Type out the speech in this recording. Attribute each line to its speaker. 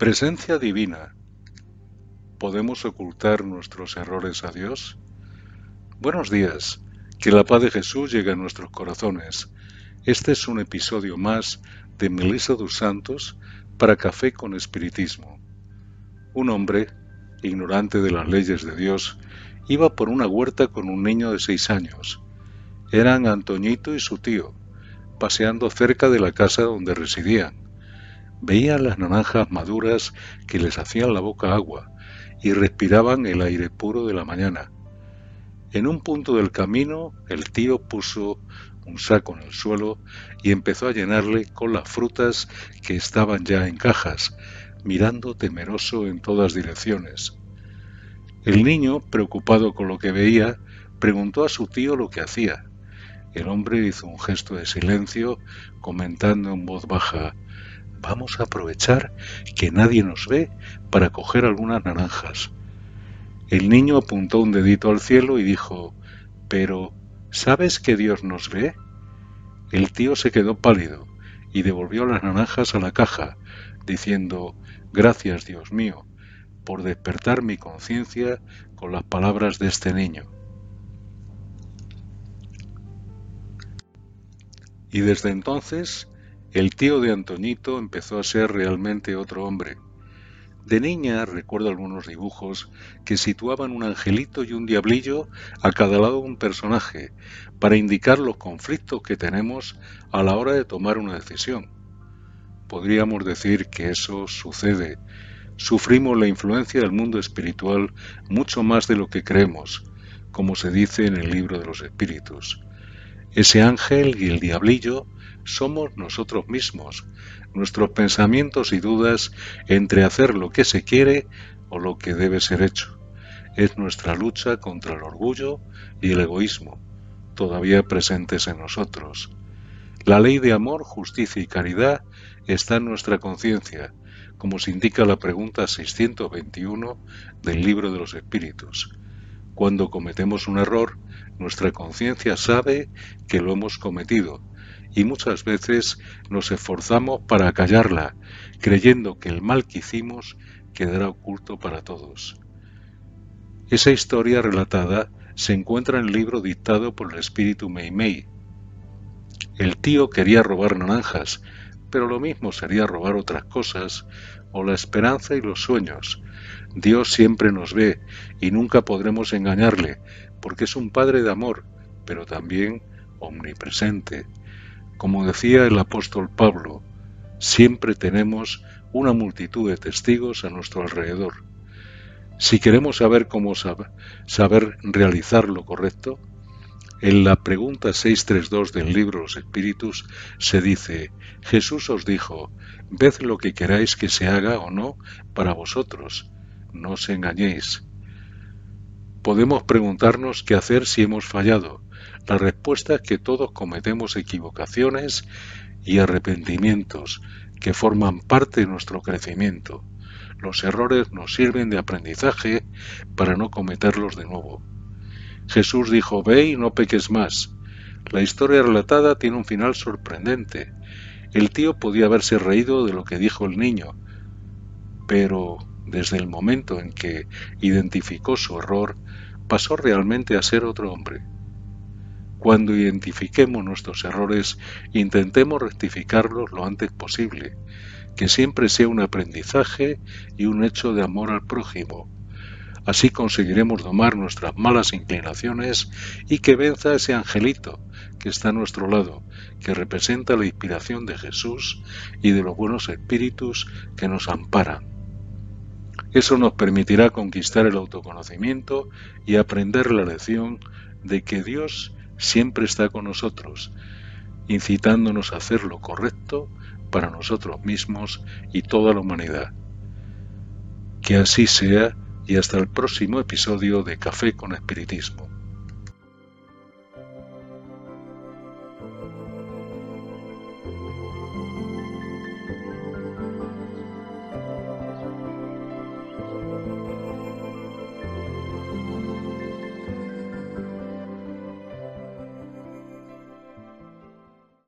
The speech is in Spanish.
Speaker 1: Presencia divina. ¿Podemos ocultar nuestros errores a Dios? Buenos días. Que la paz de Jesús llegue a nuestros corazones. Este es un episodio más de Melissa dos Santos para Café con Espiritismo. Un hombre, ignorante de las leyes de Dios, iba por una huerta con un niño de seis años. Eran Antoñito y su tío, paseando cerca de la casa donde residían Veían las naranjas maduras que les hacían la boca agua y respiraban el aire puro de la mañana. En un punto del camino el tío puso un saco en el suelo y empezó a llenarle con las frutas que estaban ya en cajas, mirando temeroso en todas direcciones. El niño, preocupado con lo que veía, preguntó a su tío lo que hacía. El hombre hizo un gesto de silencio, comentando en voz baja Vamos a aprovechar que nadie nos ve para coger algunas naranjas. El niño apuntó un dedito al cielo y dijo, Pero, ¿sabes que Dios nos ve? El tío se quedó pálido y devolvió las naranjas a la caja, diciendo, Gracias, Dios mío, por despertar mi conciencia con las palabras de este niño. Y desde entonces el tío de Antoñito empezó a ser realmente otro hombre. De niña recuerdo algunos dibujos que situaban un angelito y un diablillo a cada lado de un personaje para indicar los conflictos que tenemos a la hora de tomar una decisión. Podríamos decir que eso sucede. Sufrimos la influencia del mundo espiritual mucho más de lo que creemos, como se dice en el libro de los espíritus. Ese ángel y el diablillo somos nosotros mismos, nuestros pensamientos y dudas entre hacer lo que se quiere o lo que debe ser hecho. Es nuestra lucha contra el orgullo y el egoísmo, todavía presentes en nosotros. La ley de amor, justicia y caridad está en nuestra conciencia, como se indica la pregunta 621 del libro de los espíritus. Cuando cometemos un error, nuestra conciencia sabe que lo hemos cometido y muchas veces nos esforzamos para callarla, creyendo que el mal que hicimos quedará oculto para todos. Esa historia relatada se encuentra en el libro dictado por el espíritu Mei Mei. El tío quería robar naranjas, pero lo mismo sería robar otras cosas, o la esperanza y los sueños. Dios siempre nos ve y nunca podremos engañarle, porque es un Padre de amor, pero también omnipresente. Como decía el apóstol Pablo, siempre tenemos una multitud de testigos a nuestro alrededor. Si queremos saber cómo saber realizar lo correcto, en la pregunta 632 del libro Los Espíritus se dice, Jesús os dijo, ved lo que queráis que se haga o no para vosotros, no os engañéis. Podemos preguntarnos qué hacer si hemos fallado, la respuesta es que todos cometemos equivocaciones y arrepentimientos que forman parte de nuestro crecimiento. Los errores nos sirven de aprendizaje para no cometerlos de nuevo. Jesús dijo, ve y no peques más. La historia relatada tiene un final sorprendente. El tío podía haberse reído de lo que dijo el niño, pero desde el momento en que identificó su error, pasó realmente a ser otro hombre. Cuando identifiquemos nuestros errores, intentemos rectificarlos lo antes posible, que siempre sea un aprendizaje y un hecho de amor al prójimo. Así conseguiremos domar nuestras malas inclinaciones y que venza ese angelito que está a nuestro lado, que representa la inspiración de Jesús y de los buenos espíritus que nos amparan. Eso nos permitirá conquistar el autoconocimiento y aprender la lección de que Dios siempre está con nosotros, incitándonos a hacer lo correcto para nosotros mismos y toda la humanidad. Que así sea y hasta el próximo episodio de Café con Espiritismo.